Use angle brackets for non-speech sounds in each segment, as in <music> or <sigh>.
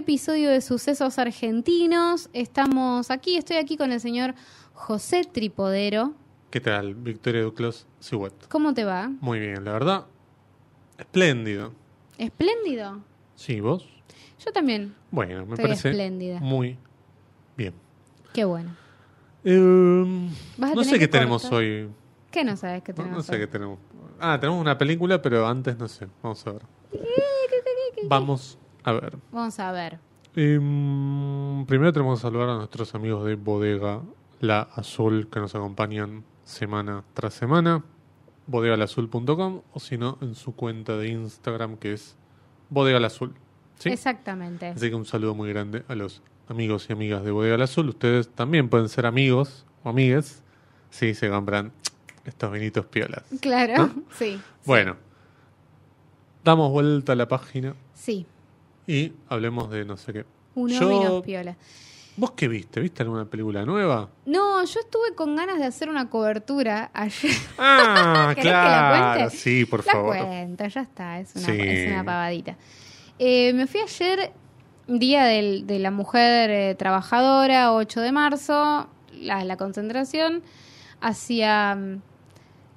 episodio de Sucesos Argentinos. Estamos aquí, estoy aquí con el señor José Tripodero. ¿Qué tal, Victoria Duclos Siwet? ¿Cómo te va? Muy bien, la verdad, espléndido. ¿Espléndido? Sí, ¿vos? Yo también. Bueno, me Estoy parece espléndida. muy bien. Qué bueno. Eh, a no sé qué tenemos hoy. ¿Qué no sabes No, tenemos? no sé hoy? qué tenemos. Ah, tenemos una película, pero antes no sé. Vamos a ver. Vamos a ver. Vamos a ver. Em, primero tenemos que saludar a nuestros amigos de Bodega La Azul que nos acompañan semana tras semana. Bodegalazul.com o si no, en su cuenta de Instagram que es Bodega La Azul. ¿Sí? Exactamente. Así que un saludo muy grande a los amigos y amigas de Bodega La Azul. Ustedes también pueden ser amigos o amigues si se compran estos vinitos piolas. Claro, ¿No? sí. Bueno, damos vuelta a la página Sí, y hablemos de no sé qué. unos Yo- piola. ¿Vos qué viste? ¿Viste alguna película nueva? No, yo estuve con ganas de hacer una cobertura ayer. Ah, <laughs> ¿Querés que la claro. Sí, por La favor. cuento, ya está, es una, Sí. es una pavadita. Eh, me fui ayer, día del- de la mujer eh, trabajadora, 8 de marzo, la, la concentración, hacía mm,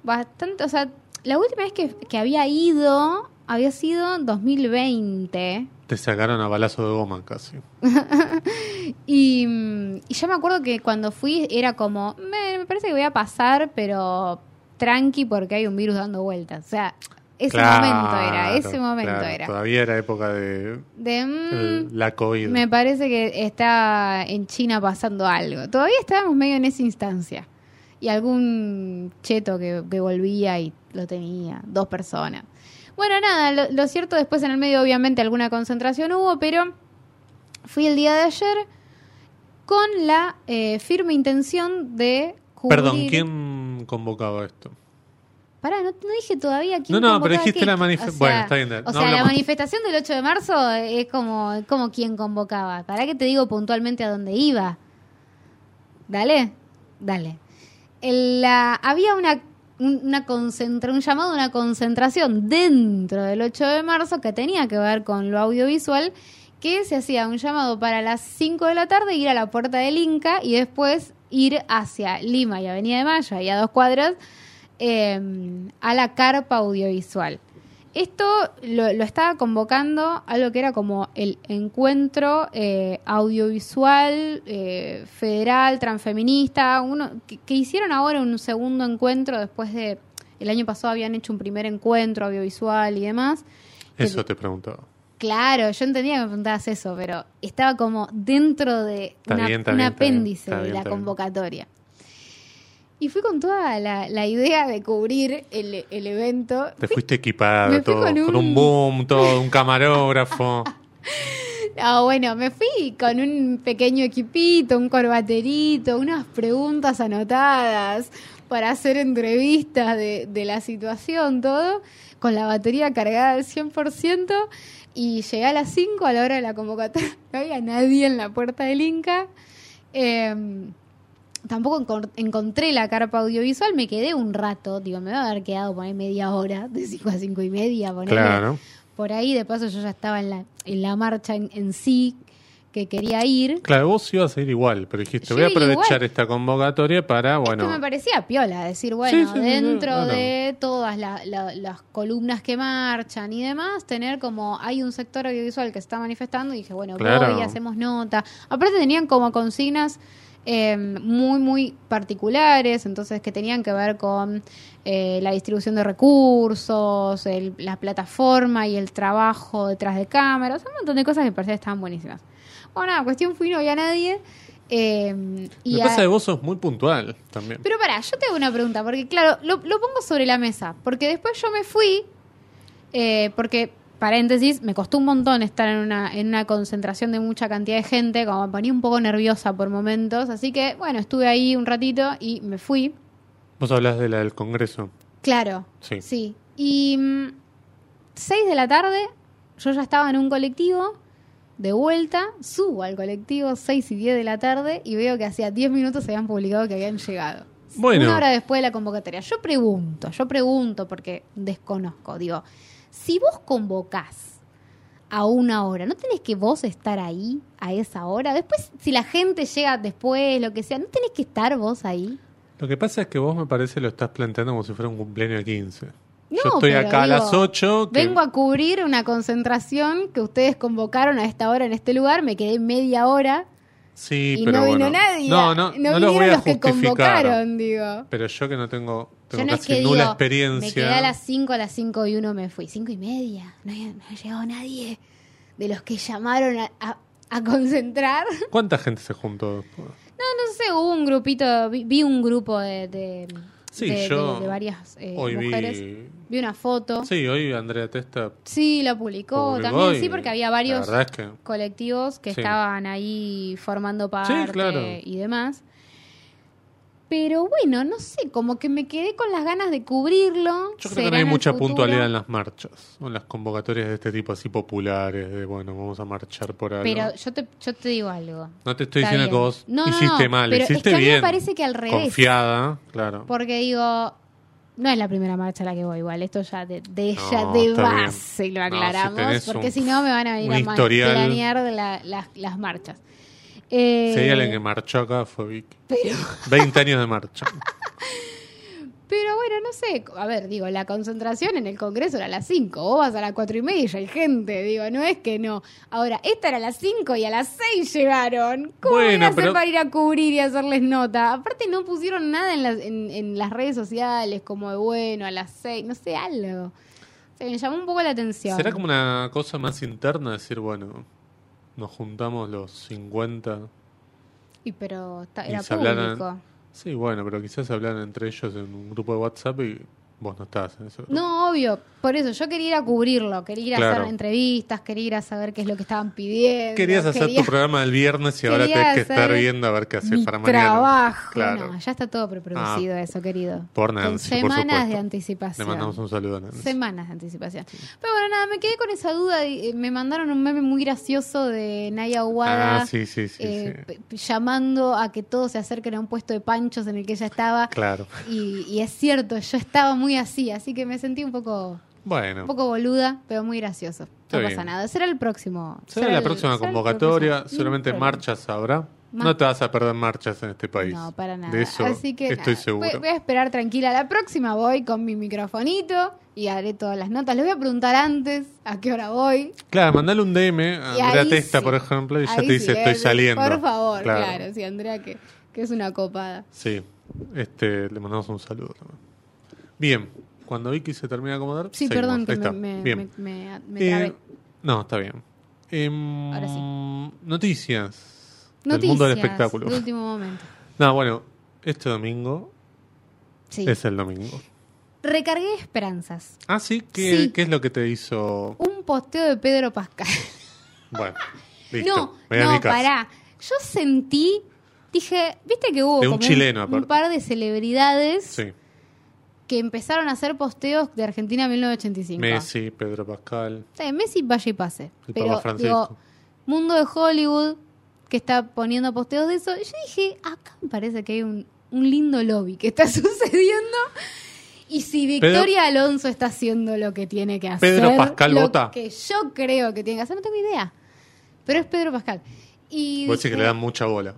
bastante, o sea, la última vez que, que había ido había sido 2020. Te sacaron a balazo de goma casi. <laughs> Y, mm, y ya me acuerdo que cuando fui era como, me, me parece que voy a pasar, pero tranqui porque hay un virus dando vueltas. O sea, ese Claro, momento era, ese momento claro. era. Todavía era época de De, mm, la COVID. me parece que está en China pasando algo. Todavía estábamos medio en esa instancia. Y algún cheto que, que volvía y lo tenía, dos personas. Bueno, nada, lo, lo cierto después en el medio obviamente alguna concentración hubo, pero fui el día de ayer con la eh, firme intención de cubrir... Perdón, ¿quién convocaba esto? Pará, no, no dije todavía quién No, no, pero dijiste qué. la manife- O sea, bueno, está bien, O no sea, la hablamos. manifestación del 8 de marzo es como, como quien convocaba. ¿Para qué te digo puntualmente a dónde iba? Dale, dale. El, la- había una, un- una concentra, un llamado a una concentración dentro del 8 de marzo que tenía que ver con lo audiovisual, que se hacía un llamado para las 5 de la tarde, ir a la puerta del Inca y después ir hacia Lima y Avenida de Mayo, ahí a dos cuadras, eh, a la carpa audiovisual. Esto lo, lo estaba convocando algo que era como el encuentro eh, audiovisual eh, federal, transfeminista, uno que, que hicieron ahora un segundo encuentro después de el año pasado habían hecho un primer encuentro audiovisual y demás. Que- Eso te preguntaba. Claro, yo entendía que me preguntabas eso, pero estaba como dentro de Está una- bien, está un bien, está bien, apéndice de la convocatoria. Y fui con toda la, la idea de cubrir el, el evento. Te fuiste fui todo, con con un- boom, todo, un camarógrafo. <laughs> Ah, bueno, me fui con un pequeño equipito, un corbaterito, unas preguntas anotadas para hacer entrevistas de, de la situación, todo, con la batería cargada al 100%. Y llegué a las 5 a la hora de la convocatoria. <laughs> No había nadie en la puerta del Inca. Eh, tampoco encon- encontré la carpa audiovisual. Me quedé un rato. Digo, me voy a haber quedado por ahí media hora, <laughs> de 5 a 5 y media. Claro. Por ahí, de paso, yo ya estaba en la, en la marcha en, en sí, que quería ir. Claro, vos ibas a ir igual, pero dijiste, Yo voy a aprovechar igual. esta convocatoria para, bueno, Es que me parecía piola decir, bueno, Sí, sí, sí, sí, dentro de todas la- la- las columnas que marchan y demás, tener como, hay un sector audiovisual que se está manifestando y dije, bueno, Claro. voy, hacemos nota. Aparte tenían como consignas eh, muy, muy particulares, entonces que tenían que ver con eh, la distribución de recursos, el- la plataforma y el trabajo detrás de cámaras, un montón de cosas que me parecían que estaban buenísimas. Bueno, nada, cuestión fui, no había nadie. eh, y pasa que vos sos muy puntual también. pero pará, yo te hago una pregunta, porque claro, lo, lo pongo sobre la mesa, porque después yo me fui, eh, porque, paréntesis, me costó un montón estar en una, en una concentración de mucha cantidad de gente, como me ponía un poco nerviosa por momentos, así que, bueno, estuve ahí un ratito y me fui. Vos hablas de la del Congreso. Claro, Sí. sí. Y 6 de la tarde, yo ya estaba en un colectivo, de vuelta, subo al colectivo 6 y 10 de la tarde y veo que hacía 10 minutos se habían publicado que habían llegado. Bueno. Una hora después de la convocatoria. Yo pregunto, yo pregunto porque desconozco. Digo, si vos convocás a una hora. ¿No tenés que vos estar ahí a esa hora? Después, si la gente llega después, lo que sea, ¿no tenés que estar vos ahí? Lo que pasa es que vos me parece lo estás planteando como si fuera un cumpleaños de 15. No, Yo estoy acá a las 8. que- Vengo a cubrir una concentración que ustedes convocaron a esta hora en este lugar. Me quedé media hora Sí, y pero no vino bueno. nadie. No, no, no, voy a los que convocaron, digo. Pero yo que no tengo, tengo Yo no es que nula digo, experiencia. me quedé a las 5, a las 5 y uno me fui. 5 y media. No había, no había llegado nadie de los que llamaron a, a- a concentrar. <laughs> ¿Cuánta gente se juntó? No, no sé, hubo un grupito, vi, vi un grupo de, de, Sí, de- yo de- de varias eh, Hoy mujeres. vi. Vi una foto. Sí. Sí, hoy Andrea Testa la publicó, publicó también, sí, porque había varios es que. colectivos que Sí. estaban ahí formando parte claro. y demás. Pero bueno, no sé, como que me quedé con las ganas de cubrirlo. Yo creo que no hay mucha futuro. puntualidad en las marchas, o en las convocatorias de este tipo así populares, de bueno, vamos a marchar por algo. Pero yo te, yo te digo algo. no te estoy Está diciendo que bien. vos No, hiciste no, mal, pero es hiciste que a mí me bien. parece que al revés. Confiada, claro. Porque digo, no es la primera marcha a la que voy igual, esto ya de, de, No, ya de base lo No, si aclaramos, porque si no me van a venir a planear la- las marchas. Eh, Si hay alguien que marchó acá fue Vicky. pero, <laughs> 20 años de marcha. <laughs> pero bueno, no sé, a ver, digo, la concentración en el Congreso era a las 5, vos vas a las 4 y media y ya hay gente, digo, no es que no. Ahora, esta era a las 5 y a las 6 llegaron. ¿Cómo voy Bueno, a hacer pero- para ir a cubrir y hacerles nota? Aparte no pusieron nada en las, en, en las redes sociales, como de bueno, a las 6, no sé, algo. Se me llamó un poco la atención. ¿Será como una cosa más interna decir, bueno, nos juntamos los 50? Y pero está- Y era se hablaran- público. Sí, bueno, pero quizás hablan entre ellos en un grupo de WhatsApp y vos no estás en grupo. No, obvio. Por eso, yo quería ir a cubrirlo. Quería ir a Claro. hacer entrevistas, quería ir a saber qué es lo que estaban pidiendo. Querías hacer quería tu programa del viernes y ahora tenés que estar hacer viendo a ver qué haces mi para mañana. trabajo. Claro. No, ya está todo preproducido Ah. eso, querido. Por Nancy, semanas de Le anticipación. mandamos un saludo a Nancy. Semanas de anticipación. Pero bueno, nada, me quedé con esa duda. y, eh, me mandaron un meme muy gracioso de Naya Aguada. Ah, sí, sí, sí. eh, llamando a que todos se acerquen a un puesto de panchos en el que ella estaba. Claro. Y, y es cierto, yo estaba muy así, así que me sentí un poco, Bueno, un poco boluda, pero muy gracioso. Está no bien. pasa nada. Será el próximo. será la el- próxima será convocatoria. problema. marchas habrá. No te vas a perder marchas en este país. No, para nada. De eso Así que estoy nada, seguro. Voy, voy a esperar tranquila. La próxima voy con mi microfonito y haré todas las notas. Les voy a preguntar antes a qué hora voy. Claro, mandale un DM a Y Andrea Testa, sí. por ejemplo, y ya te dice sí, estoy eh, saliendo. Por favor, Claro. claro. Sí, Andrea, que, que es una copada. Sí, este, le mandamos un saludo también. Bien, cuando Vicky se termine de acomodar. Sí, seguimos. perdón que me, me, Eh, no, está bien. Em, Ahora sí. Noticias, Noticias del mundo del espectáculo. de último momento. <laughs> No, bueno, este domingo Sí. es el domingo. Recargué esperanzas. Ah, sí, ¿Qué, Sí. ¿qué es lo que te hizo? Un posteo de Pedro Pascal. <laughs> Bueno, listo. No, me no, pará. Yo sentí, dije, viste que hubo De un como chileno, un, par de celebridades Sí, que empezaron a hacer posteos de Argentina 1985. Messi, Pedro Pascal, Sí, Messi vaya y pase. el Pero Papa Francisco. digo, mundo de Hollywood que está poniendo posteos de eso. Y yo dije, acá me parece que hay un, un lindo lobby que está <laughs> sucediendo. Y si Victoria Alonso está haciendo lo que tiene que hacer, Pedro Pascal lo vota. que yo creo que tiene que hacer, no tengo idea. Pero es Pedro Pascal. Y Vos decís que dije, le dan mucha bola.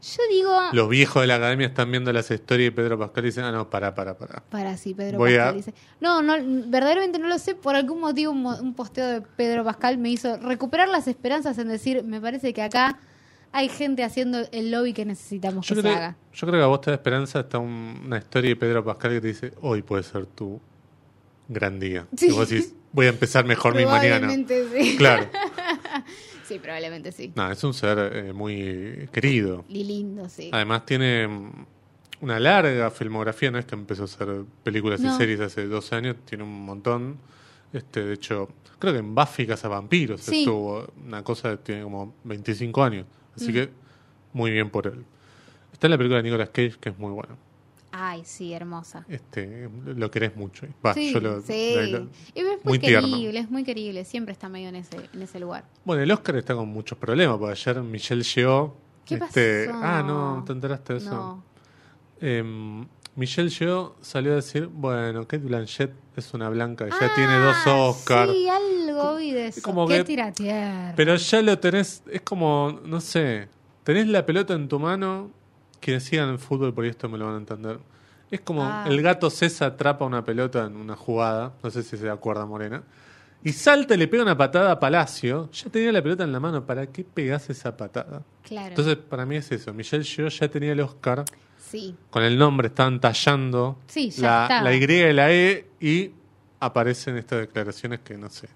Yo digo, Los viejos de la academia están viendo las historias y Pedro Pascal dice, ah, no, para, para, para. para sí, Pedro Voy Pascal a- dice. No, no, verdaderamente no lo sé. Por algún motivo, un, un posteo de Pedro Pascal me hizo recuperar las esperanzas en decir, me parece que acá hay gente haciendo el lobby que necesitamos Yo que creo, se haga. yo creo que a vos te da esperanza hasta un- una historia de Pedro Pascal que te dice, hoy puede ser tu gran día. Sí. Y vos decís, voy a empezar mejor mi <laughs> mañana. Sí. Claro. <laughs> Sí, probablemente sí. No, es un ser eh, muy querido. Y lindo, sí. Además tiene mm, una larga filmografía, no es que empezó a hacer películas No. y series hace 12 años, tiene un montón. Este, de hecho, creo que en Buffy Vampiros Sí. estuvo una cosa tiene como 25 años. Así Mm. que muy bien por él. Está en la película de Nicolas Cage, que es muy buena. Ay, sí, hermosa. Este, lo querés mucho. Va, sí, yo lo- sí. lo- lo- Y es muy, querible, es muy querible. Siempre está medio en ese, en ese lugar. Bueno, el Oscar está con muchos problemas, porque ayer Michelle llegó. ¿Qué este, pasó? Ah, no, ¿te enteraste de eso? No. Em, Michelle Yeoh salió a decir, bueno, Kate Blanchett es una blanca ya tiene dos Oscars. Ah, Sí, algo vi de eso. como Qué que-. Pero ya lo tenés, es como, no sé, tenés la pelota en tu mano, quienes sigan el fútbol por esto me lo van a entender. Es como Ah. el gato César atrapa una pelota en una jugada, no sé si se acuerda Morena, y salta y le pega una patada a Palacio, ya tenía la pelota en la mano, ¿para qué pegás esa patada? Claro. Entonces, para mí es eso, Michelle Yeoh ya tenía el Oscar, sí. con el nombre estaban tallando Sí, la, la Y y la E y aparecen estas declaraciones que no sé,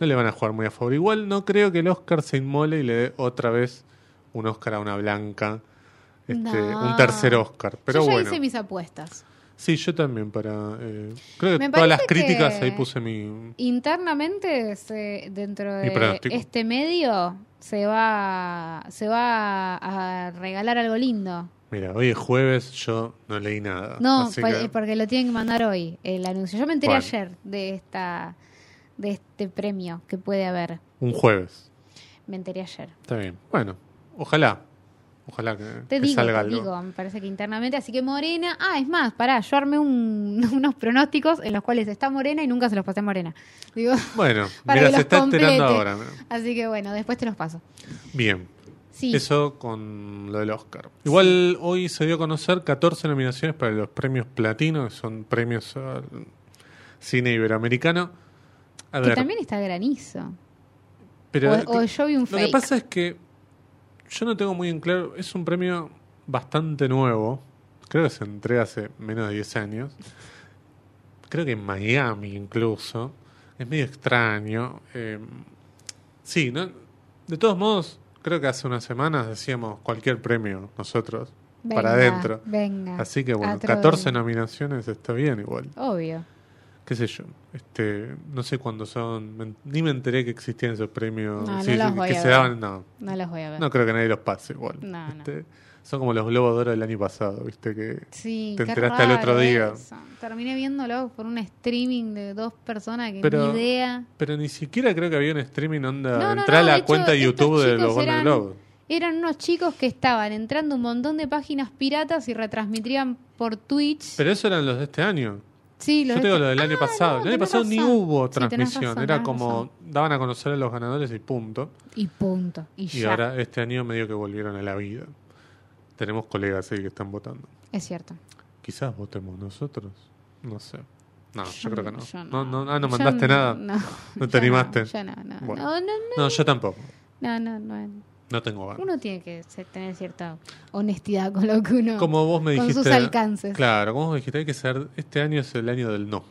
no le van a jugar muy a favor. Igual no creo que el Oscar se inmole y le dé otra vez un Oscar a una blanca, este, No. un tercer Oscar. Pero Yo ya bueno, hice mis apuestas. sí, yo también para... eh, creo que todas las críticas ahí puse mi... Internamente, se- dentro de este medio, se va, se va a regalar algo lindo. Mira, hoy es jueves, yo no leí nada. No, por- que- porque lo tienen que mandar hoy, el anuncio. Yo me enteré Bueno. ayer de esta de este premio que puede haber. un jueves. Me enteré ayer. Está bien. Bueno, ojalá. Ojalá que, Te que digo, salga te algo. digo, me parece que internamente. Así que Morena. Ah, es más, pará, yo armé un- <laughs> unos pronósticos en los cuales está Morena y nunca se los pasé a Morena. Digo, Bueno, <laughs> para mira, que se los está enterando ahora. Así que bueno, después te los paso. Bien. Sí. Eso con lo del Oscar. Igual hoy se dio a conocer 14 nominaciones para los premios Platino, que son premios al cine iberoamericano. A que ver, también está granizo. pero o, o yo vi un lo fake. que pasa es que yo no tengo muy en claro, es un premio bastante nuevo, creo que se entrega hace menos de 10 años, creo que en Miami incluso, es medio extraño. eh, sí, ¿no? de todos modos, creo que hace unas semanas decíamos cualquier premio nosotros, para adentro. Venga. Así que bueno, Atro- 14 nominaciones está bien igual. Obvio. Qué sé yo. Este, no sé cuándo son. Ni me enteré que existían esos premios. No, sí, que a se ver. daban. No, No los voy a ver. no creo que nadie los pase igual. No, no. Este, Son como los globos de oro del año pasado, ¿viste? Que Sí, te enteraste al otro día. eso. Terminé viéndolo por un streaming de dos personas que Pero- ni idea. Pero ni siquiera creo que había un streaming onda. Entrá a la de hecho, cuenta de estos YouTube de los Golden eran- Globes. Eran unos chicos que estaban entrando un montón de páginas piratas y retransmitían por Twitch. Pero eso eran los de este año. Sí, los Yo te digo de- lo del año Ah, pasado. no, el año pasado ni razón. hubo Sí, tenés transmisión. razón, Era como. Daban a conocer a los ganadores y punto. Y punto. Y, Y ya. ahora este año medio que volvieron a la vida. Tenemos colegas ahí que están votando. Es cierto. Quizás votemos nosotros. No sé. No, yo, Yo creo que no. No, no, ah, no Yo mandaste nada. No, No te <laughs> animaste. yo no, no. Bueno. No, no, no. No, yo tampoco. No, no, no. No tengo. Uno tiene que ser- tener cierta honestidad con lo que uno. Como vos me con dijiste. sus alcances. Claro, como vos me dijiste, hay que ser. Este año es el año del no.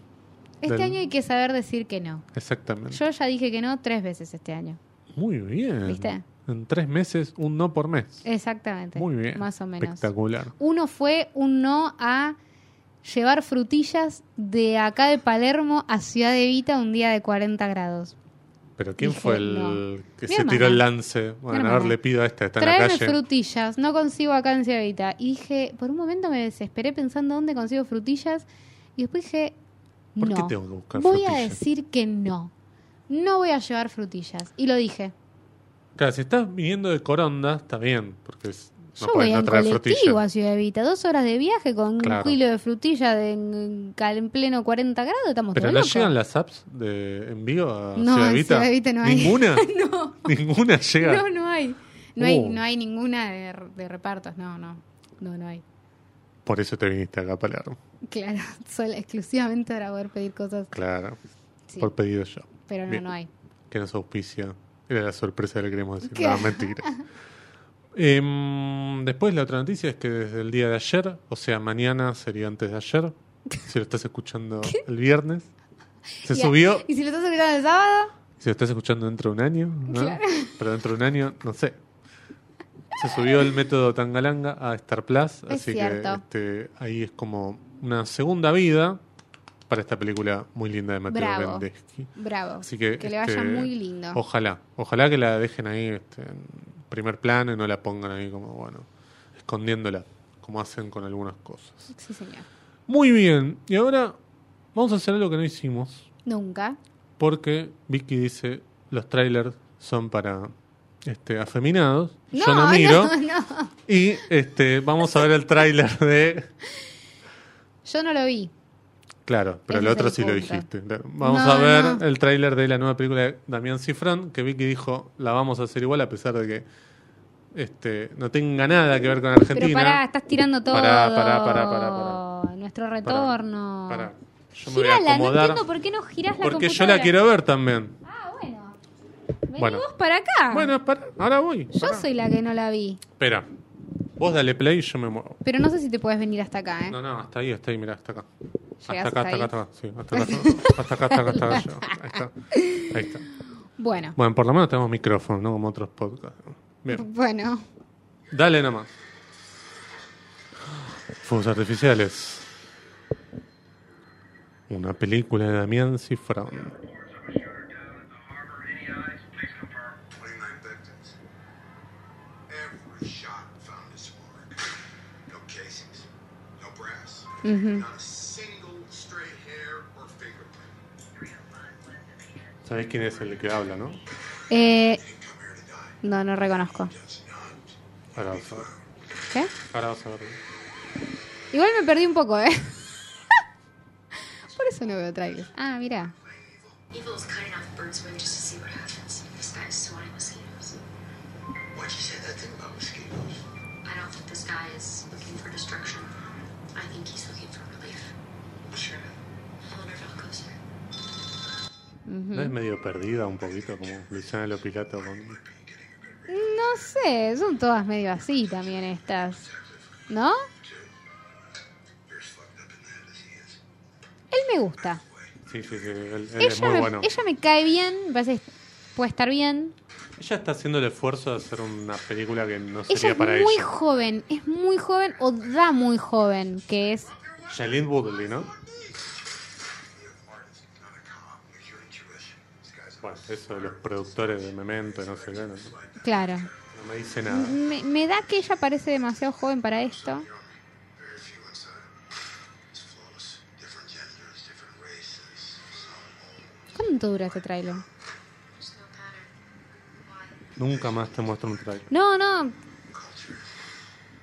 Este del- año hay que saber decir que no. Exactamente. Yo ya dije que no tres veces este año. Muy bien. ¿Viste? En tres meses, un no por mes. Exactamente. Muy bien. Más o menos. Espectacular. Uno fue un no a llevar frutillas de acá de Palermo a Ciudad de Vita un día de 40 grados. Pero ¿quién Dije, fue el no. que Mi se hermana. tiró el lance? Bueno, a ver, le pido a esta, está en la calle. frutillas, no consigo acá en Ciudad de Vita. Y dije, por un momento me desesperé pensando dónde consigo frutillas. Y después dije, ¿Por no. qué tengo que buscar voy a frutillas? decir que no. No voy a llevar frutillas. Y lo dije. Claro, si estás viniendo de Coronda, está bien, porque es- Yo puedes voy no en colectivo frutillas. a Ciudad Evita, dos horas de viaje con Claro. un kilo de frutilla de, en, en pleno 40 grados, estamos Pero ¿no llegan las apps de envío a No, Ciudad Evita? Ciudad Evita no hay. ¿Ninguna? <laughs> no, Ninguna llega. no, no hay. No, hay, Uh. no hay ninguna de, de repartos, no, no. No, no hay. Por eso te viniste acá a Palermo. Claro, <laughs> solo, exclusivamente para poder pedir cosas. Claro, Sí, por pedido yo. pero no, Bien. no hay. Que nos auspicia. Era la sorpresa que le queremos decir. No, mentira. <laughs> Em, después la otra noticia es que desde el día de ayer, o sea, mañana sería antes de ayer, si lo estás escuchando <laughs> el viernes, se Y subió, ¿Y si lo estás escuchando el sábado? si lo estás escuchando dentro de un año, ¿no? Claro. <laughs> pero dentro de un año, no sé. Se subió el método Tangalanga a Star Plus, Es así cierto. que este, ahí es como una segunda vida para esta película muy linda de Mateo Bravo. Bendeschi. Bravo. Así que, le vaya este, muy lindo. Ojalá, ojalá que la dejen ahí este, en primer plano y no la pongan ahí como, bueno, escondiéndola, como hacen con algunas cosas. Sí, señor. Muy bien, y ahora vamos a hacer algo que no hicimos, Nunca. porque Vicky dice los trailers son para este, afeminados. No, Yo no miro. no, no. Y este, vamos a ver el tráiler de Yo no lo vi. Claro, pero el otro sí lo dijiste. Vamos No, a ver no. el tráiler de la nueva película de Damián Cifrón, que Vicky dijo, la vamos a hacer igual a pesar de que este, no tenga nada que ver con Argentina. Pero pará, estás tirando todo. Pará, pará, pará, pará, pará. Nuestro retorno. Pará, yo me voy a Girala, no entiendo por qué no girás la porque yo la quiero ver también. Ah, bueno. Vení Bueno. vos para acá. Bueno, pará, ahora voy. Yo pará. soy la que no la vi. Espera, vos dale play y yo me muevo. Pero no sé si te puedes venir hasta acá, ¿eh? No, no, hasta ahí, hasta ahí, mirá, hasta acá. Hasta ¿Llegás acá, hasta acá, hasta acá, sí, hasta acá, hasta acá, hasta acá, hasta acá, yo. Ahí está, ahí está. Bueno. Bueno, por lo menos tenemos micrófono, no como otros podcasts. Bien, Bueno. dale nomás. Fuegos artificiales. Una película de Damián Cifrón. 29 victims. ¿Sabés quién es el que habla, no? Eh, no, no reconozco. Just not Ahora vas a ver. ¿Qué? Ahora vas a ver. Igual me perdí un poco, ¿eh? <laughs> Por eso no veo trailers. Ah, mira. I don't think this guy is looking for destruction. I think he's looking for ¿No es medio perdida un poquito como Luciana Lopilato con... No sé, son todas medio así también estas. ¿No? Él me gusta. Sí, sí, sí, él, él es Ella muy me, bueno. ella me cae bien, me parece que puede estar bien. Ella está haciendo el esfuerzo de hacer una película que no Ella sería es para muy ella. joven, es muy joven o da muy joven, que es... Shailene Woodley, ¿no? Eso de los productores de Memento, no sé qué, no, no Claro. me dice nada. Me, me da que ella parece demasiado joven para esto. ¿Cuánto dura este. Why? Nunca más te muestro un trailer. No, no.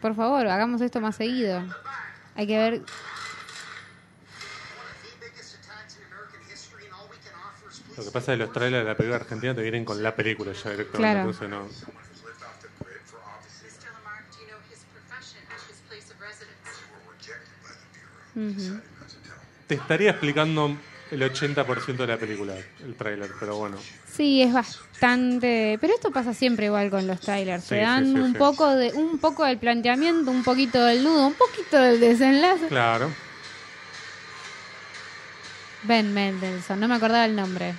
Por favor, hagamos esto más seguido. Hay que ver... Lo que pasa es que los trailers de la película argentina te vienen con la película ya directamente, Claro. entonces no. Te estaría explicando el 80% de la película, el tráiler, pero bueno. Sí, es bastante... Pero esto pasa siempre igual con los trailers. Sí, Te sí, dan sí, un sí. poco de un poco del planteamiento, un poquito del nudo, un poquito del desenlace. Claro. Ben Mendelssohn, no me acordaba el nombre.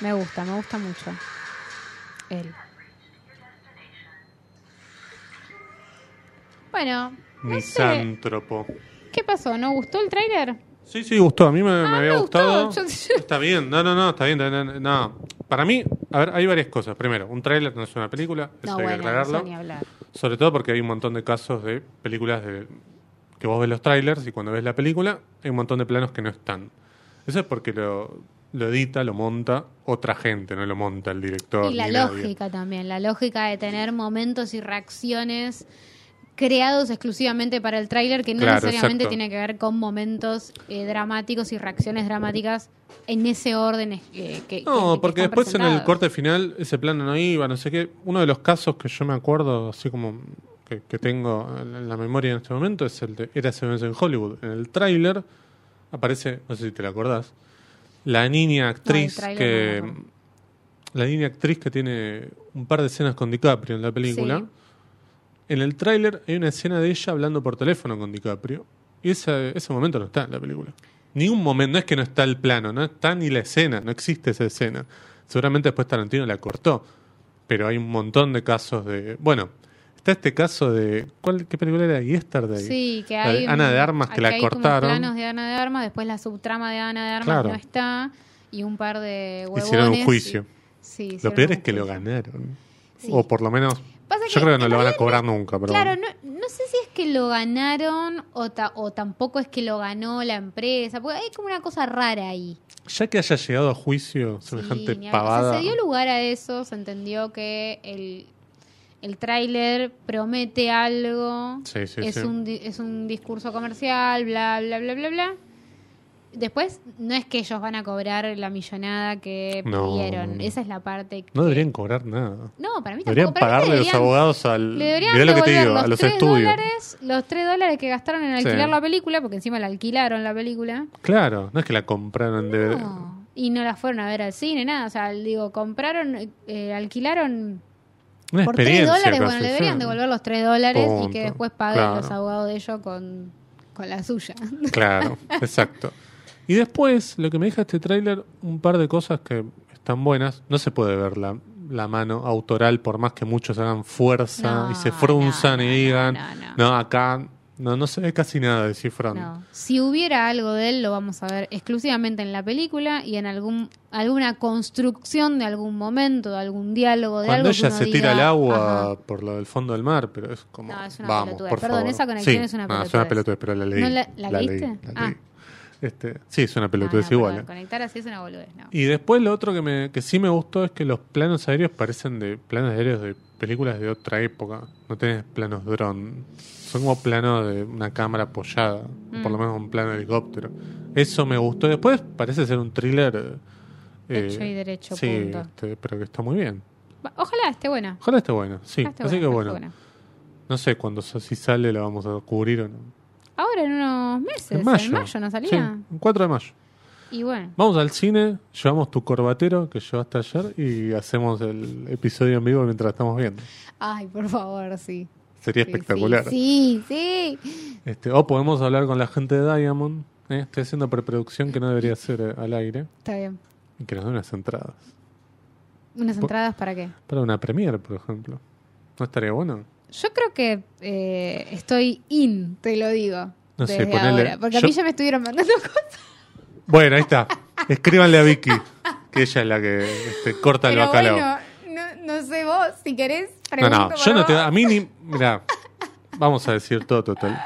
Me gusta, me gusta mucho. Él. Bueno, no sé. Misántropo. ¿Qué pasó? ¿No gustó el tráiler? Sí, sí, gustó. A mí me, me Ah, había me gustado. Está bien. No, no, no, está bien. No. Para mí, a ver, hay varias cosas. Primero, un tráiler no es una película. Eso No, hay que bueno, aclararlo. eso ni hablar. Sobre todo porque hay un montón de casos de películas de que vos ves los trailers y cuando ves la película hay un montón de planos que no están. Eso es porque lo, lo edita, lo monta otra gente, no lo monta el director. Y la ni nadie. lógica también, la lógica de tener momentos y reacciones creados exclusivamente para el tráiler que no Claro, necesariamente exacto. tiene que ver con momentos eh, dramáticos y reacciones dramáticas en ese orden eh, que, No, que porque después en el corte final ese plano no iba, no sé qué. Uno de los casos que yo me acuerdo, así como que, que tengo en la memoria en este momento, es el de Era en Hollywood. En el tráiler aparece, no sé si te la acordás, la niña actriz que... no la niña actriz que tiene un par de escenas con DiCaprio en la película. Sí. En el tráiler hay una escena de ella hablando por teléfono con DiCaprio. Y ese, ese momento no está en la película. Ni un momento, no es que no está el plano, no está ni la escena, no existe esa escena. Seguramente después Tarantino la cortó. Pero hay un montón de casos de. Bueno, está este caso de. ¿cuál, ¿Qué película era? Yesterday. Sí, que hay. Ana de Armas aquí que la hay como cortaron. planos de Ana de Armas, después la subtrama de Ana de Armas Claro. no está. Y un par de huevones. Hicieron un juicio. y- sí, Lo peor es que lo ganaron. Sí. O por lo menos. Pasa Yo que creo que no lo van a cobrar no- nunca, pero. Claro, bueno. no, no sé si es que lo ganaron o, ta- o tampoco es que lo ganó la empresa, porque hay como una cosa rara ahí. Ya que haya llegado a juicio semejante Sí, hablar. O sea, pavada. se dio lugar a eso, se entendió que el, el tráiler promete algo, Sí, sí, es, sí. Un, es un discurso comercial, bla, bla, bla, bla, bla. Después, no es que ellos van a cobrar la millonada que No. pidieron. Esa es la parte que... No deberían cobrar nada. No, para mí Deberían tampoco. Mí pagarle a los deberían- abogados al. Le deberían Mirá lo que te digo, los a los 3 estudios. dólares, los 3 dólares que gastaron en alquilar la película, porque encima la alquilaron la película. Claro, no es que la compraron. No, y no la fueron a ver al cine, nada. O sea, digo, compraron, eh, alquilaron Una por 3 experiencia. dólares. Bueno, le deberían devolver los 3 dólares y que después paguen Claro. los abogados de ellos con, con la suya. <laughs> Claro, exacto. Y después, lo que me deja este tráiler, un par de cosas que están buenas. No se puede ver la, la mano autoral por más que muchos hagan fuerza No, y se frunzan no, y no, digan, no, no, no. acá no, no se ve casi nada de Cifrón. No. Si hubiera algo de él, lo vamos a ver exclusivamente en la película y en algún alguna construcción de algún momento, de algún diálogo, de Cuando algo. que ella uno se tira diga, al agua ajá. por lo del fondo del mar, pero es como, No, es una vamos, pelotudez. por Perdón, favor. esa conexión Sí, es una no, es una pelotudez. pelotudez, pero la leí. ¿No la- la leí, leíste? la Ah. Este, sí, es una pelotudez no, igual. eh. Conectar así es una boludez, no. Y después lo otro que, me, que sí me gustó es que los planos aéreos parecen de planos aéreos de películas de otra época. No tenés planos dron. Son como planos de una cámara apoyada. o Por lo Mm. menos un plano de helicóptero. Eso me gustó. Después parece ser un thriller. eh, Hecho y derecho, sí, punto. este, pero que está muy bien. Ojalá esté buena. Ojalá esté bueno. Sí, esté así buena, que bueno. buena. No sé cuándo si sale la vamos a cubrir o no. Ahora en unos meses, En mayo. en mayo no Sí, salía. el 4 de mayo. Y bueno, Vamos al cine, llevamos tu corbatero que llevaste ayer y hacemos el episodio en vivo mientras estamos viendo. ay, por favor, sí. Sería Sí, espectacular. Sí, sí. sí. Este, o podemos hablar con la gente de Diamond. ¿eh? Estoy haciendo preproducción que no debería ser al aire. Está bien. Y que nos den unas entradas. ¿Unas entradas para qué? Para una premiere, por ejemplo. ¿No estaría bueno? Yo creo que eh, estoy in, te lo digo. No sé, ponele- ahora. Porque a mí ya me estuvieron mandando <laughs> cosas. Bueno, ahí está. Escríbanle a Vicky, que ella es la que este, corta el Pero bacalao. bueno, no, no sé vos, si querés, No, no, yo no te. A mí ni. Mira, vamos a decir todo total.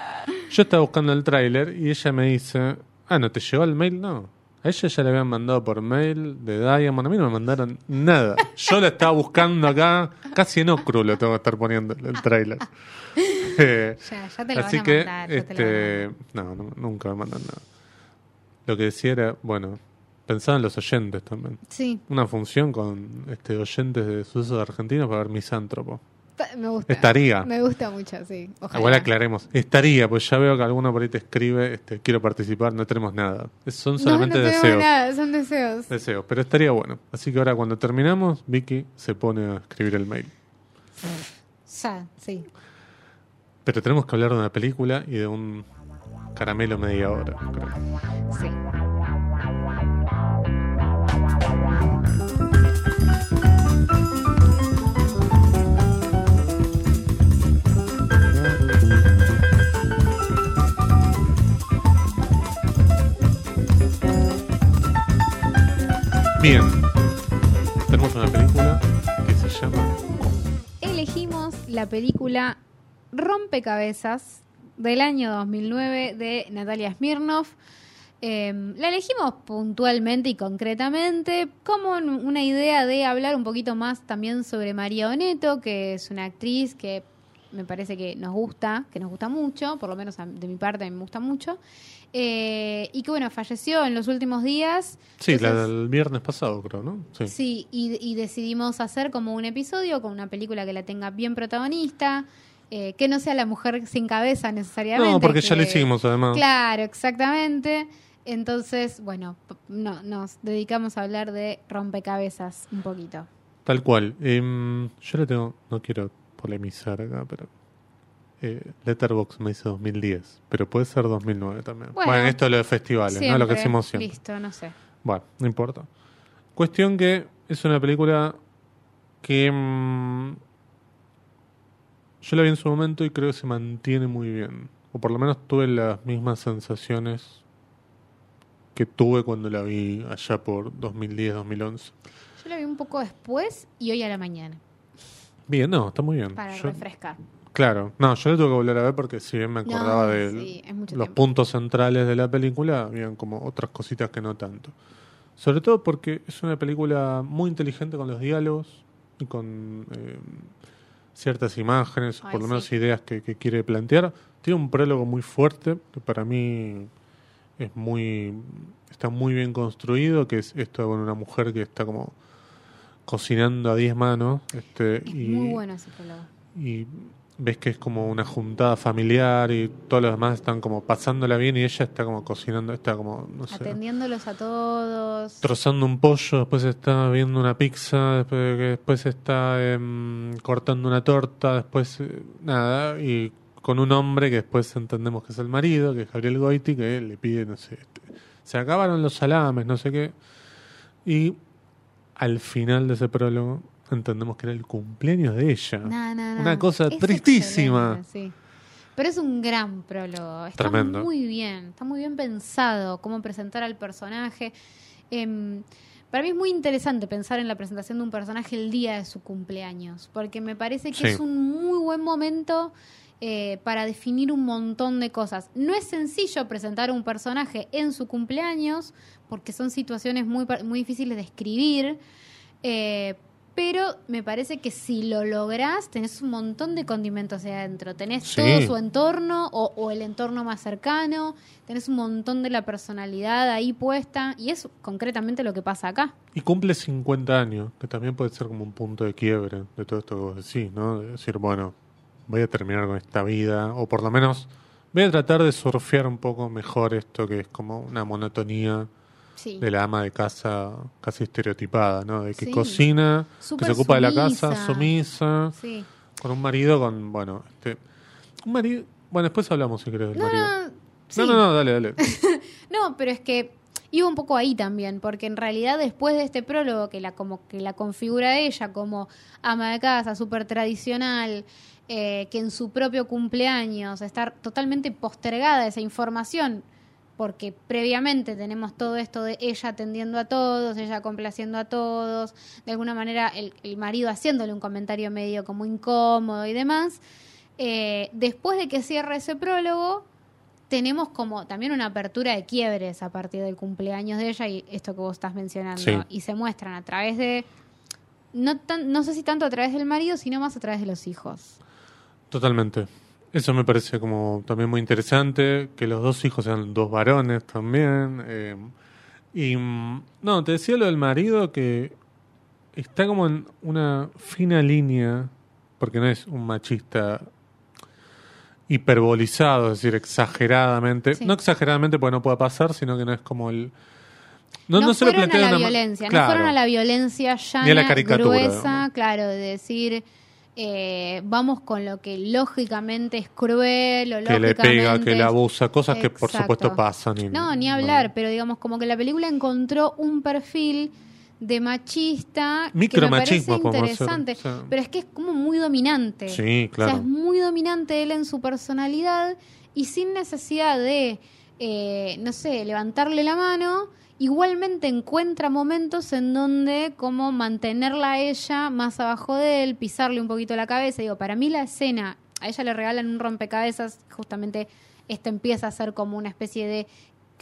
Yo estaba buscando el tráiler y ella me dice: Ah, ¿no te llegó el mail? No. A ella ya le habían mandado por mail de Diamond. A mí no me mandaron nada. Yo la estaba buscando acá. Casi en ocru lo tengo que estar poniendo el tráiler. Eh, <laughs> Ya, ya te lo Así van a que, mandar. ya te lo van a este, no, no, nunca me mandan nada. Lo que decía era, bueno, pensaba en los oyentes también. Sí, Una función con este oyentes de sucesos argentinos para ver misántropo. Me gusta. Estaría. Me gusta mucho, sí. Ojalá. Igual aclaremos. Estaría, pues ya veo que alguno por ahí te escribe, este, quiero participar, no tenemos nada. Es- Son No, solamente no tenemos deseos. nada, son deseos. Deseos, pero estaría bueno. Así que ahora cuando terminamos, Vicky se pone a escribir el mail. Ya, sí. Pero tenemos que hablar de una película y de un caramelo media hora. creo. Sí. Bien. Tenemos una película que se llama Elegimos la película Rompecabezas del año 2009 de Natalia Smirnov. Eh, la elegimos puntualmente y concretamente como un- una idea de hablar un poquito más también sobre María Oneto, que es una actriz que me parece que nos gusta, que nos gusta mucho, por lo menos a- de mi parte me gusta mucho, eh, y que bueno, falleció en los últimos días. Sí, la Entonces- del viernes pasado, creo, ¿no? Sí. Sí, y, y decidimos hacer como un episodio con una película que la tenga bien protagonista, eh, que no sea la mujer sin cabeza necesariamente. No, porque ya lo hicimos, además. Claro, exactamente. Entonces, bueno, no, nos dedicamos a hablar de rompecabezas un poquito. Tal cual. Em, yo le tengo, no quiero polemizar acá, pero eh, Letterboxd me dice 2010, pero puede ser 2009 también. Bueno, Bueno, esto es lo de festivales, ¿no? Lo que hacemos siempre. Listo, no sé. Bueno, no importa. Cuestión que es una película que mm, yo la vi en su momento y creo que se mantiene muy bien. O por lo menos tuve las mismas sensaciones que tuve cuando la vi allá por 2010-2011. Yo la vi un poco después y hoy a la mañana, Bien, no, está muy bien. para Yo- refrescar. claro, no, yo la tuve que volver a ver porque si bien me acordaba de sí, es mucho los tiempo. puntos centrales de la película, habían como otras cositas que no tanto. Sobre todo porque es una película muy inteligente con los diálogos y con eh, ciertas imágenes, o Ay, por lo menos sí. ideas que, que quiere plantear. Tiene un prólogo muy fuerte, que para mí es muy está muy bien construido, que es esto de bueno, una mujer que está como cocinando a 10 manos. Este, Es y, muy bueno ese prólogo. y ves que es como una juntada familiar y todos los demás están como pasándola bien y ella está como cocinando, está como, no sé, Atendiéndolos a todos. trozando un pollo, después está viendo una pizza, después, después está em, cortando una torta, después eh, nada, y con un hombre que después entendemos que es el marido, que es Gabriel Goiti, que le pide, no sé, este, se acabaron los salames, no sé qué, y al final de ese prólogo entendemos que era el cumpleaños de ella. No, no, no. Una cosa Es tristísima. sí. Pero es un gran prólogo. Está Tremendo. muy bien. Está muy bien pensado cómo presentar al personaje. Em, para mí es muy interesante pensar en la presentación de un personaje el día de su cumpleaños. Porque me parece que Sí. es un muy buen momento eh, para definir un montón de cosas. No es sencillo presentar a un personaje en su cumpleaños, porque son situaciones muy, muy difíciles de escribir. eh, pero me parece que si lo lográs, tenés un montón de condimentos ahí adentro. Tenés Sí. todo su entorno o, o el entorno más cercano, tenés un montón de la personalidad ahí puesta, y es concretamente lo que pasa acá. Y cumple 50 años, que también puede ser como un punto de quiebre de todo esto que vos decís, ¿no? De decir, bueno, voy a terminar con esta vida, o por lo menos voy a tratar de surfear un poco mejor esto que es como una monotonía Sí. de la ama de casa casi estereotipada, ¿no? De que Sí. cocina, que se ocupa de la casa, sumisa, Sí. con un marido con, bueno, este... Un marido... Bueno, después hablamos si querés del No, marido. no, no, no, dale, dale. <laughs> No, pero es que iba un poco ahí también, porque en realidad después de este prólogo que la como que la configura ella como ama de casa, súper tradicional, eh, que en su propio cumpleaños está totalmente postergada esa información, porque previamente tenemos todo esto de ella atendiendo a todos, ella complaciendo a todos, de alguna manera el, el marido haciéndole un comentario medio como incómodo y demás. Eh, después de que cierra ese prólogo, tenemos como también una apertura de quiebres a partir del cumpleaños de ella y esto que vos estás mencionando. Sí. Y se muestran a través de, no, tan, no sé si tanto a través del marido, sino más a través de los hijos. Totalmente. Eso me parece como también muy interesante, que los dos hijos sean dos varones también. eh, y mm, no, te decía lo del marido que está como en una fina línea, porque no es un machista hiperbolizado, es decir, exageradamente. Sí. No exageradamente porque no pueda pasar, sino que no es como el... No, No, no se lo fueron a plantea la una violencia, no Claro. fueron a la violencia llana, Ni a la caricatura, gruesa, digamos. claro, de decir eh, vamos con lo que lógicamente es cruel o que le pega, que le abusa, cosas que por supuesto pasan. y- No, ni hablar, pero digamos como que la película encontró un perfil de machista que me parece Micromachismo, hacer, interesante, o sea. pero es que es como muy dominante. Sí, O sea, claro. es muy dominante él en su personalidad y sin necesidad de, eh, no sé, levantarle la mano, igualmente encuentra momentos en donde como mantenerla a ella más abajo de él, pisarle un poquito la cabeza. Digo, para mí la escena, a ella le regalan un rompecabezas, justamente este empieza a ser como una especie de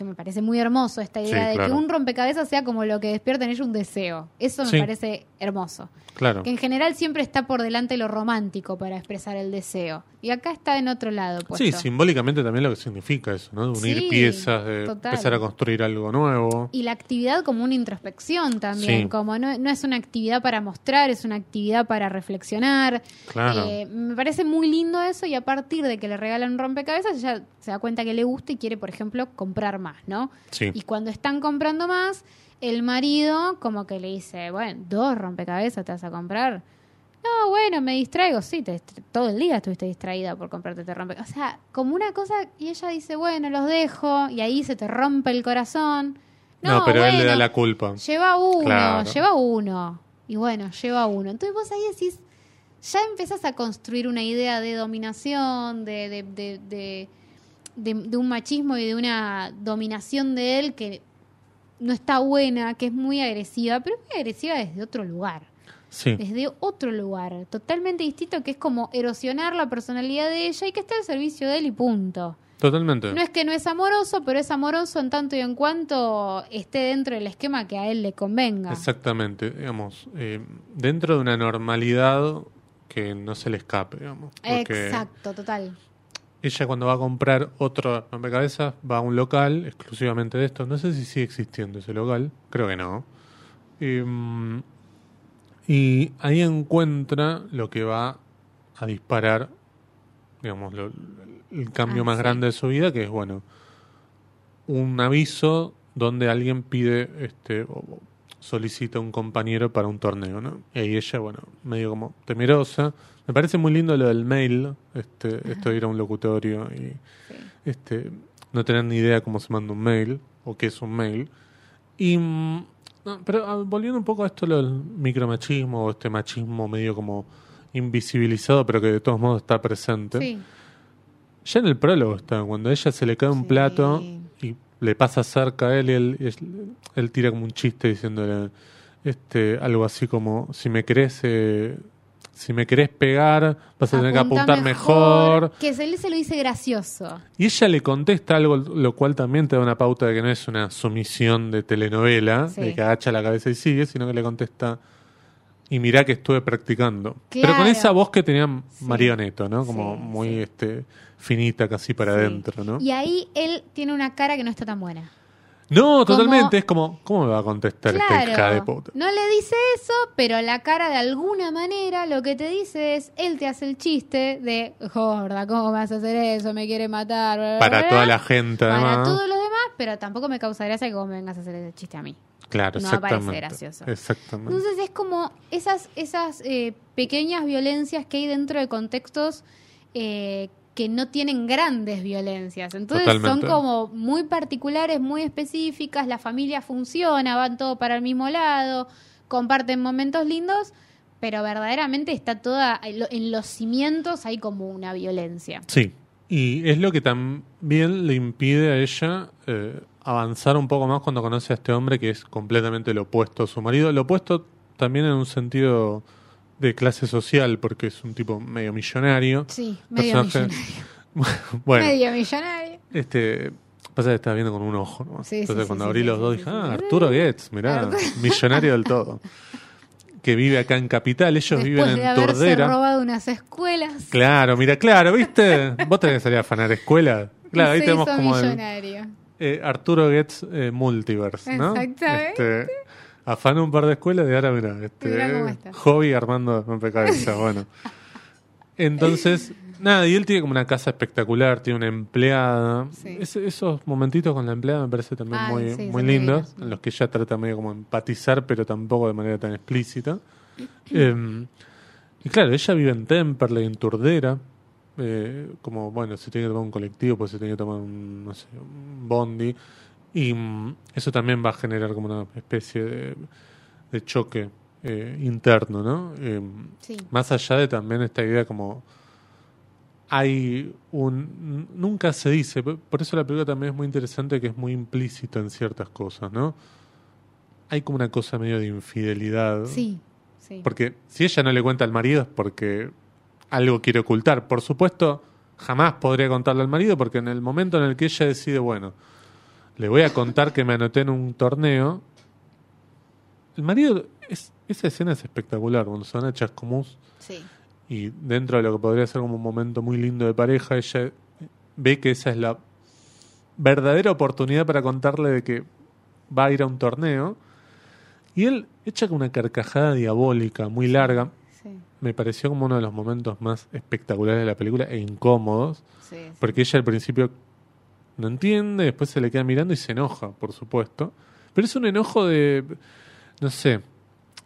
que me parece muy hermoso esta idea Sí, de claro. que un rompecabezas sea como lo que despierta en ella un deseo. Eso me Sí. parece hermoso. Claro. Que en general siempre está por delante lo romántico para expresar el deseo. Y acá está en otro lado. Puesto. Sí, simbólicamente también lo que significa eso, ¿no? Unir Sí, piezas, de empezar a construir algo nuevo. Y la actividad como una introspección también, Sí. como no, no es una actividad para mostrar, es una actividad para reflexionar. Claro. Eh, me parece muy lindo eso y a partir de que le regalan un rompecabezas, ella se da cuenta que le gusta y quiere, por ejemplo, comprar más, ¿no? Sí. Y cuando están comprando más, el marido como que le dice, bueno, dos rompecabezas te vas a comprar. No, bueno, me distraigo. Sí, te, te- todo el día estuviste distraída por comprarte este rompecabezas. O sea, como una cosa, y ella dice, bueno, los dejo, y ahí se te rompe el corazón. No, pero él le da la culpa. Lleva uno, Claro. lleva uno. Y bueno, lleva uno. Entonces vos ahí decís, ya empezás a construir una idea de dominación, de, de, de, de, de- de un machismo y de una dominación de él que no está buena, que es muy agresiva, pero es muy agresiva desde otro lugar. Sí. Desde otro lugar, totalmente distinto, que es como erosionar la personalidad de ella y que está al servicio de él y punto. Totalmente. No es que no es amoroso, pero es amoroso en tanto y en cuanto esté dentro del esquema que a él le convenga. Exactamente. Digamos, eh, dentro de una normalidad que no se le escape, digamos. Exacto, total. Ella cuando va a comprar otro rompecabezas va a un local exclusivamente de esto. No sé si sigue existiendo ese local, creo que no. Y, mm, y ahí encuentra lo que va a disparar, digamos, lo- el cambio Ah, más sí. grande de su vida, que es, bueno, un aviso donde alguien pide, este, solicita un compañero para un torneo, ¿no? Y ahí ella, bueno, medio como temerosa. Me parece muy lindo lo del mail, este, esto de ir a un locutorio y este, no tener ni idea cómo se manda un mail o qué es un mail. Y, mm, no, pero ah, volviendo un poco a esto lo del micromachismo o este machismo medio como invisibilizado, pero que de todos modos está presente. Sí. Ya en el prólogo está, cuando a ella se le cae un Sí. plato le pasa cerca a él y él, y él- él tira como un chiste diciéndole este, algo así como, si me querés, eh, si me querés pegar, vas a tener que Apunta apuntar mejor. Que él se lo dice gracioso. Y ella le contesta algo, lo cual también te da una pauta de que no es una sumisión de telenovela, Sí. de que agacha la cabeza y sigue, sino que le contesta, y mirá que estuve practicando. Pero con esa voz que tenía Sí. Marioneto, ¿no? Como Sí, muy este finita, casi para Sí. adentro, ¿no? Y ahí él tiene una cara que no está tan buena. No, Como- totalmente. Es como, ¿cómo me va a contestar esta hija de Claro, puta? no le dice eso, pero la cara de alguna manera lo que te dice es, él te hace el chiste de, gorda, ¿cómo me vas a hacer eso? Me quiere matar. bla, Para bla". toda la gente, Para además. todos los demás, pero tampoco me causa gracia que vos me vengas a hacer ese chiste a mí. Claro, no me parece exactamente. gracioso. Exactamente. Entonces es como esas, esas eh, pequeñas violencias que hay dentro de contextos eh, que no tienen grandes violencias. Entonces Totalmente. son como muy particulares, muy específicas, la familia funciona, van todo para el mismo lado, comparten momentos lindos, pero verdaderamente está toda, en los cimientos hay como una violencia. Sí. Y es lo que también le impide a ella eh, avanzar un poco más cuando conoce a este hombre que es completamente lo opuesto a su marido. Lo opuesto también en un sentido de clase social, porque es un tipo medio millonario. Sí, medio Personaje- millonario. <laughs> bueno, Medio millonario. este pasa que estaba viendo con un ojo. ¿no? Sí, Entonces sí, cuando sí, abrí los dos dije, ah, Arturo Goetz, mirá, <laughs> Arturo- millonario del todo. Que vive acá en Capital, ellos Después viven de en haberse Tordera. robado unas escuelas. Claro, mira, claro, ¿viste? <laughs> Vos tenés que salir a afanar escuela. Claro, ahí tenemos como el eh, Arturo Goetz eh, Multiverse, ¿no? Exactamente. Este, afana un par de escuelas y ahora, mira, este, Mirá cómo está. hobby armando rompecabezas, bueno. Entonces, nada, y él tiene como una casa espectacular, tiene una empleada. Sí. Esos momentitos con la empleada me parece también Ah, muy, sí, muy son lindos, en los que ella trata medio como empatizar, pero tampoco de manera tan explícita. Em, y claro, ella vive en Temperley, en Turdera. eh, como, bueno, se tiene que tomar un colectivo, pues se tiene que tomar un, no sé, un bondi. Y mm, eso también va a generar como una especie de, de choque eh, interno, ¿no? Em, Sí. más allá de también esta idea como hay un nunca se dice por eso la película también es muy interesante que es muy implícito en ciertas cosas no hay como una cosa medio de infidelidad Sí, sí. porque si ella no le cuenta al marido es porque algo quiere ocultar por supuesto jamás podría contarle al marido porque en el momento en el que ella decide bueno le voy a contar que me anoté en un torneo el marido es, esa escena es espectacular cuando se van a Chascomús Sí. y dentro de lo que podría ser como un momento muy lindo de pareja, ella ve que esa es la verdadera oportunidad para contarle de que va a ir a un torneo. Y él echa una carcajada diabólica muy larga. Sí, Me pareció como uno de los momentos más espectaculares de la película e incómodos, sí, sí. porque ella al principio no entiende, después se le queda mirando y se enoja, por supuesto. Pero es un enojo de, no sé,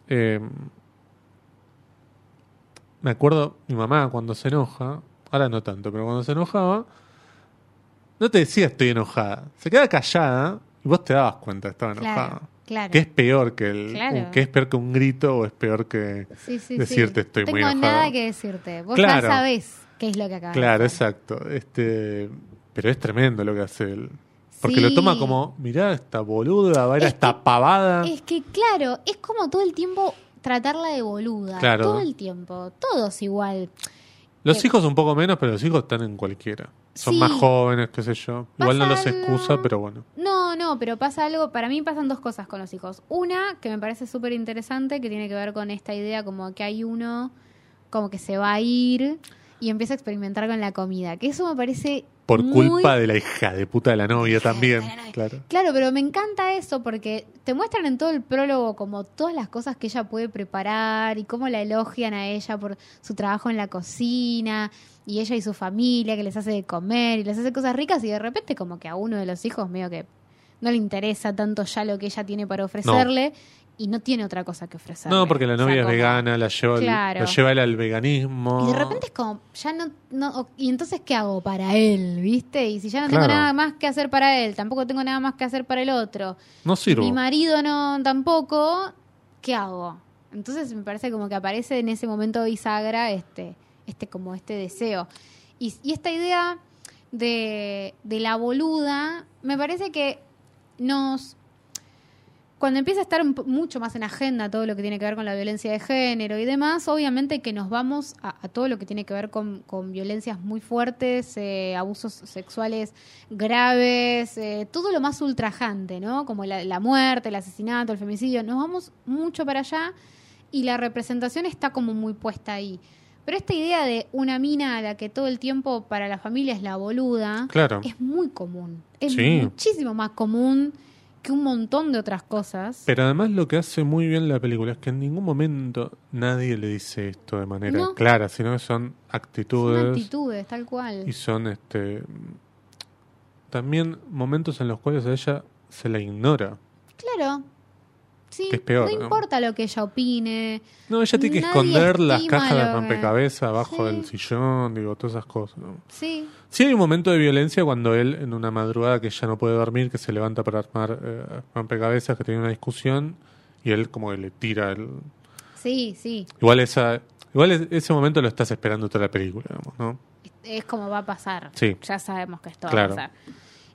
eh, me acuerdo mi mamá cuando se enoja, ahora no tanto, pero cuando se enojaba, no te decía estoy enojada, se queda callada y vos te dabas cuenta que estaba enojada. Claro, claro. ¿Qué es peor que el, Claro. un- qué es peor que un grito o es peor que Sí, sí, decirte sí. estoy no muy tengo enojada? nada que decirte. Vos Claro. ya sabés qué es lo que acabas de Claro, hacer. exacto. Este, pero es tremendo lo que hace él. Porque Sí. lo toma como, mirá, esta boluda, va a ir a Es esta que- pavada. Es que, claro, es como todo el tiempo tratarla de boluda. Claro. Todo el tiempo. Todos igual. Los que- hijos un poco menos, pero los hijos están en cualquiera. Son Sí. más jóvenes, qué sé yo. Igual no los algo- excusa, pero bueno. No, no, pero pasa algo, para mí pasan dos cosas con los hijos. Una, que me parece súper interesante, que tiene que ver con esta idea como que hay uno como que se va a ir y empieza a experimentar con la comida. Que eso me parece. Por muy- culpa de la hija de puta de la novia también. de la novia. Claro. Claro, pero me encanta eso porque te muestran en todo el prólogo como todas las cosas que ella puede preparar y cómo la elogian a ella por su trabajo en la cocina y ella y su familia que les hace de comer y les hace cosas ricas y de repente como que a uno de los hijos medio que no le interesa tanto ya lo que ella tiene para ofrecerle y no tiene otra cosa que ofrecerle. No, porque la O sea, novia es como- vegana, la lleva, al- Claro. la lleva él al veganismo. Y de repente es como, ya no, no, y entonces ¿qué hago para él? ¿Viste? Y si ya no tengo nada más que hacer para él, tampoco tengo nada más que hacer para el otro. No sirvo. Mi marido no tampoco, ¿qué hago? Entonces me parece como que aparece en ese momento bisagra este, este como este deseo. Y, y esta idea de, de la boluda, me parece que nos cuando empieza a estar mucho más en agenda todo lo que tiene que ver con la violencia de género y demás, obviamente que nos vamos a, a todo lo que tiene que ver con, con violencias muy fuertes, eh, abusos sexuales graves, eh, todo lo más ultrajante, ¿no? Como la, la muerte, el asesinato, el femicidio, nos vamos mucho para allá y la representación está como muy puesta ahí. Pero esta idea de una mina a la que todo el tiempo para la familia es la boluda, Claro. es muy común. Es Sí. muchísimo más común que un montón de otras cosas. Pero además lo que hace muy bien la película es que en ningún momento nadie le dice esto de manera No. clara, sino que son Son actitudes actitudes, tal cual. y son este también momentos en los cuales a ella se la ignora. Claro. Sí, Que es peor, no ¿no? importa lo que ella opine. No, ella tiene que esconder las cajas de rompecabezas abajo Sí. del sillón, digo, todas esas cosas. ¿no? Sí, Sí hay un momento de violencia cuando él, en una madrugada que ya no puede dormir, que se levanta para armar eh, rompecabezas, que tiene una discusión, y él como que le tira el... sí, sí. Igual esa igual es- ese momento lo estás esperando toda la película, digamos, ¿no? Es como va a pasar. Sí. Ya sabemos que esto Claro. va a pasar.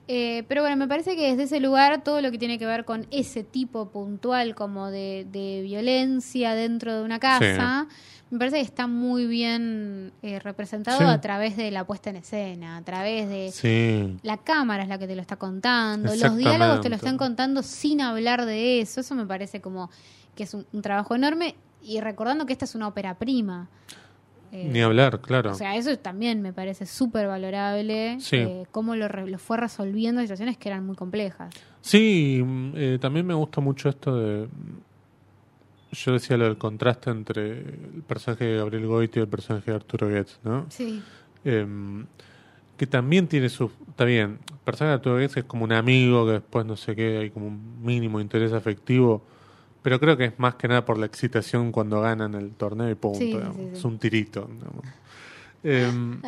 Eh, pero bueno, me parece que desde ese lugar todo lo que tiene que ver con ese tipo puntual como de, de violencia dentro de una casa, me parece que está muy bien eh, representado Sí. a través de la puesta en escena, a través de Sí. la cámara es la que te lo está contando, los diálogos te lo están contando sin hablar de eso, eso me parece como que es un, un trabajo enorme y recordando que esta es una ópera prima. Eh, Ni hablar, claro. o sea, eso también me parece súper valorable, Sí. eh, cómo lo, re- lo fue resolviendo situaciones que eran muy complejas. Sí, mm, eh, también me gusta mucho esto de... Yo decía lo del contraste entre el personaje de Gabriel Goiti y el personaje de Arturo Goetz, ¿no? Sí, Em, que también tiene su... Está bien, el personaje de Arturo Goetz es como un amigo que después no sé qué, hay como un mínimo interés afectivo, pero creo que es más que nada por la excitación cuando ganan el torneo y punto. Sí. Es un tirito. Em,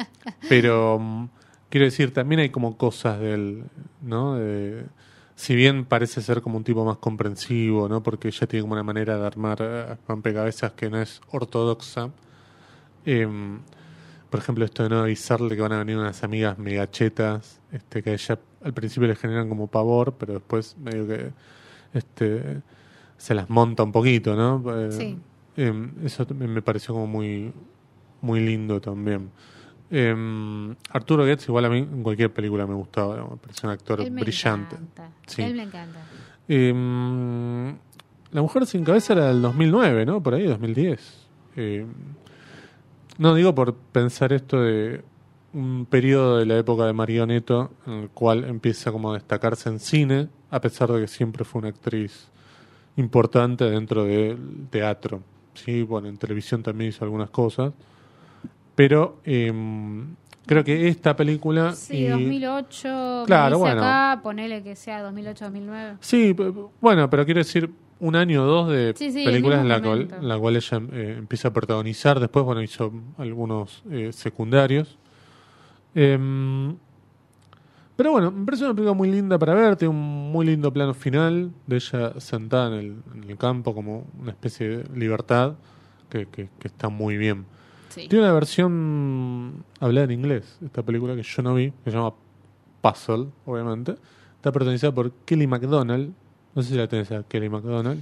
pero quiero decir, también hay como cosas del... ¿no? De, si bien parece ser como un tipo más comprensivo, ¿no? Porque ella tiene como una manera de armar eh, rompecabezas que no es ortodoxa. Em, por ejemplo, esto de no avisarle que van a venir unas amigas megachetas, este, que a ella al principio le generan como pavor, pero después medio que este, se las monta un poquito, ¿no? Eh, Sí. em, eso me pareció como muy, muy lindo también. Em, Arturo Goetz, igual a mí en cualquier película me gustaba, me pareció un actor él me brillante. encanta. Sí. Él me encanta. Em, la mujer sin cabeza era del 2009, ¿no? Por ahí, 2010. Em, no, digo por pensar esto de un periodo de la época de Marioneto en el cual empieza como a destacarse en cine, a pesar de que siempre fue una actriz importante dentro del teatro. Sí, bueno, en televisión también hizo algunas cosas. Pero em, creo que esta película... Sí, y- 2008, me Claro, bueno. acá, ponele que sea 2008-2009. Sí, bueno, pero quiero decir, un año o dos de Sí, sí, el películas en la cual, en la cual ella eh, empieza a protagonizar. Después, bueno, hizo algunos eh, secundarios. Pero bueno, me parece una película muy linda para ver. Tiene un muy lindo plano final de ella sentada en el, en el campo, como una especie de libertad que, que- que está muy bien. Sí. Tiene una versión hablada en inglés, esta película que yo no vi, que se llama Puzzle, obviamente. Está protagonizada por Kelly MacDonald. No sé si la tenés a Kelly MacDonald.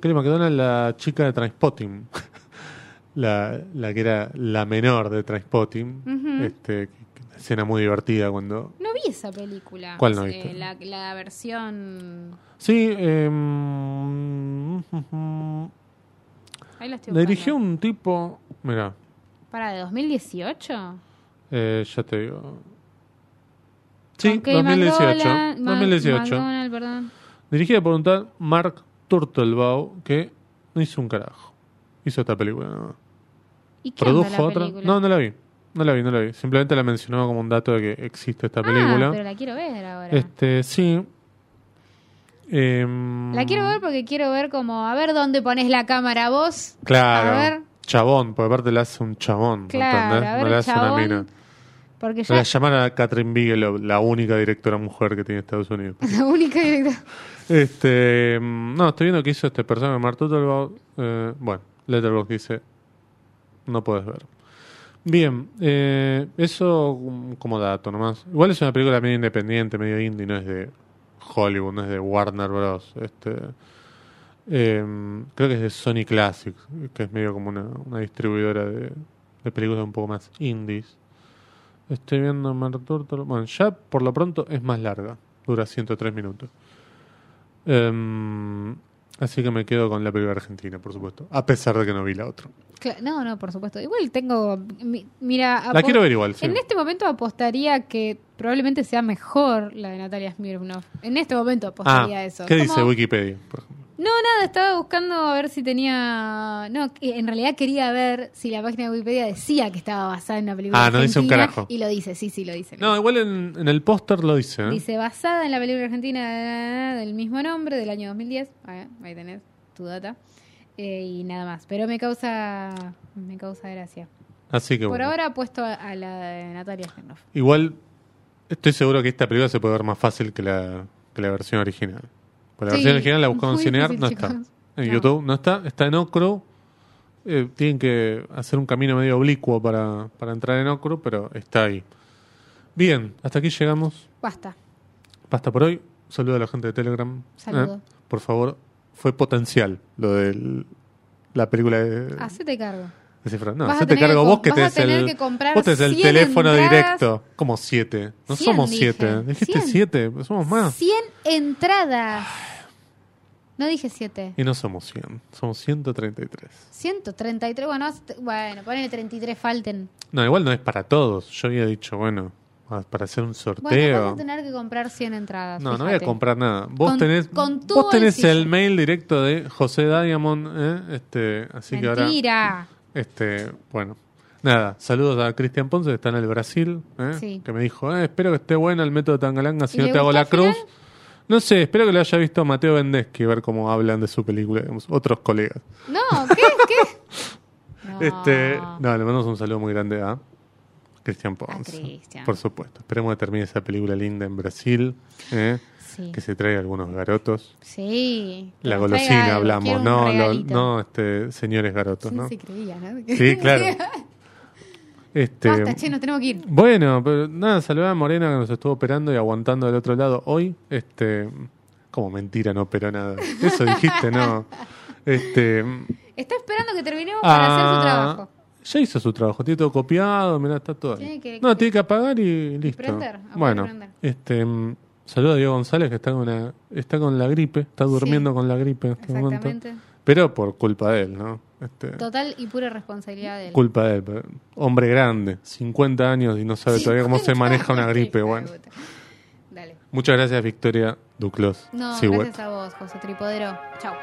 Kelly MacDonald, la chica de Transpotting. <laughs> la, la que era la menor de Transpotting. Este, que- que una escena muy divertida cuando... No vi esa película. ¿Cuál no Eh, viste? la, la versión... Sí, em, Ahí la estoy la dirigió un tipo... Mira, ¿Para de 2018? Eh, ya te digo. Sí, Ok, 2018. McDonald- Ma- 2018. McDonald, perdón. Dirigida por un tal Mark Turtelbaum, que no hizo un carajo. Hizo esta película nada. ¿Y qué ¿Produjo otra? película? No, no la vi. No la vi, no la vi. Simplemente la mencionaba como un dato de que existe esta película. Ah, pero la quiero ver ahora. Este, sí. Em, La quiero ver porque quiero ver como, a ver dónde pones la cámara vos. Claro. A ver, Chabón, porque aparte le hace un chabón. Claro, ¿entendés? a ver, no le hace una chabón. mina. porque ya la llaman a Catherine Bigelow, la única directora mujer que tiene Estados Unidos. <laughs> la única directora. Este, mm, no, estoy viendo que hizo este personaje, Mark. Eh, bueno, Letterboxd dice, no puedes ver. Bien, eh, eso como dato nomás. Igual es una película medio independiente, medio indie, no es de Hollywood, no es de Warner Bros. Este, eh, creo que es de Sony Classics, que es medio como una, una distribuidora de, de películas un poco más indies. Estoy viendo Mark Turtelbaum. Bueno, ya por lo pronto es más larga, dura 103 minutos. Em, así que me quedo con la película argentina, por supuesto. A pesar de que no vi la otra. Cla- No, no, por supuesto. Igual tengo. mi- Mira. La apo- quiero ver igual, sí. En este momento apostaría que probablemente sea mejor la de Natalia Smirnov. En este momento Ah, apostaría eso. ¿qué Como- dice Wikipedia? por ejemplo? No, nada, estaba buscando a ver si tenía. No, que en realidad quería ver si la página de Wikipedia decía que estaba basada en una película. Ah, no dice un carajo. Y lo dice, sí, sí, lo dice. No, igual en, en el póster lo dice. ¿eh? Dice basada en la película argentina del mismo nombre del año 2010. Ah, ahí tenés tu data. Eh, y nada más. Pero me causa me causa gracia. Así que Por bueno. ahora apuesto a, a la de Natalia Smirnoff. Igual estoy seguro que esta película se puede ver más fácil que la, que la versión original. Porque la Sí, versión original la buscamos muy en Cinear, no está. En No. YouTube no está, está en Ocro. Eh, tienen que hacer un camino medio oblicuo para, para entrar en Ocro, pero está ahí. Bien, hasta aquí llegamos. Basta. Basta por hoy. Saludo a la gente de Telegram. Saludo. Eh, por favor, fue potencial lo de la película de, Hacete cargo. No, Vas hacete tener cargo vos que tenés el, que vos tenés el 100 teléfono entradas. directo. Como siete. No 100 somos dije. siete. Dijiste 100. siete. Somos más. 100 entradas. No dije 7. Y no somos 100. Somos 133. 133. Bueno, bueno, ponele 33 falten. No, igual no es para todos. Yo había dicho, bueno, para hacer un Bueno, sorteo. vas a tener que comprar 100 entradas. No, no voy a fíjate. comprar nada. Vos Con- tenés, con tu vos tenés el mail directo de José Diamond, ¿eh? este, así que ahora, Mentira. Este, bueno, nada, saludos a Cristian Ponce que está en el Brasil, ¿eh? Sí. que me dijo, eh, espero que esté bueno el método Tangalanga si ¿Y no te hago la cruz. final? No sé, espero que lo haya visto Mateo Vendeschi, ver cómo hablan de su película, digamos, otros colegas. No, ¿qué? ¿Qué? No. <laughs> Este, no, le mandamos un saludo muy grande a Cristian Ponce. Cristian. Por supuesto. Esperemos que termine esa película linda en Brasil. ¿eh? Sí. Que se traiga algunos garotos. Sí. La golosina algo, hablamos, no, lo- no este, señores garotos, ¿no? Sí, se creía, ¿no? Sí, claro. <laughs> Este, Basta, che, nos tenemos que ir. bueno, pero nada, saludar a Morena que nos estuvo operando y aguantando del otro lado hoy. Este, como mentira, no operó nada. Eso dijiste, no. <laughs> Este, Está esperando que terminemos para hacer su ah, trabajo. Ya hizo su trabajo, tiene todo copiado, mirá, está todo ahí. Tiene que- no, tiene que apagar y listo. prender, bueno, prender. este, saludo a Diego González que está con, la, está con la gripe, está durmiendo con la gripe en este momento. Exactamente. Pero por culpa de él, ¿no? Este, Total y pura responsabilidad de él. culpa de él. pero Hombre grande, 50 años y no sabe todavía cómo se maneja una gripe. Bueno, Dale. muchas gracias Victoria Duclos. No, gracias a vos, José Tripodero. Chau.